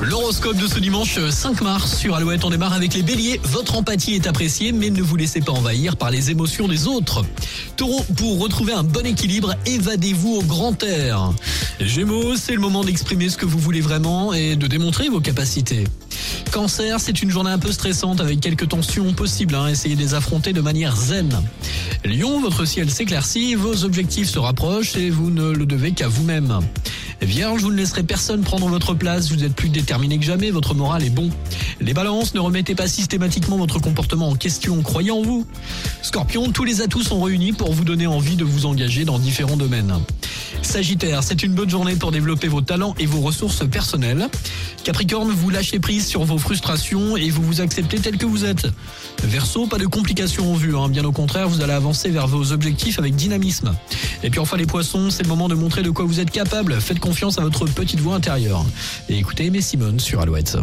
L'horoscope de ce dimanche 5 mars sur Alouette, on démarre avec les béliers. Votre empathie est appréciée, mais ne vous laissez pas envahir par les émotions des autres. Taureau, pour retrouver un bon équilibre, évadez-vous au grand air. Gémeaux, c'est le moment d'exprimer ce que vous voulez vraiment et de démontrer vos capacités. Cancer, c'est une journée un peu stressante avec quelques tensions possibles. Hein. Essayez de les affronter de manière zen. Lion, votre ciel s'éclaircit, vos objectifs se rapprochent et vous ne le devez qu'à vous-même. Vierge, vous ne laisserez personne prendre votre place, vous êtes plus déterminé que jamais, votre moral est bon. Les balances, ne remettez pas systématiquement votre comportement en question, croyez en vous. Scorpion, tous les atouts sont réunis pour vous donner envie de vous engager dans différents domaines. Sagittaire, c'est une bonne journée pour développer vos talents et vos ressources personnelles. Capricorne, vous lâchez prise sur vos frustrations et vous vous acceptez tel que vous êtes. Verseau, pas de complications en vue, hein. bien au contraire, vous allez avancer vers vos objectifs avec dynamisme. Et puis enfin les poissons, c'est le moment de montrer de quoi vous êtes capable. Faites confiance à votre petite voix intérieure. Et écoutez Aimé Simone sur Alouette.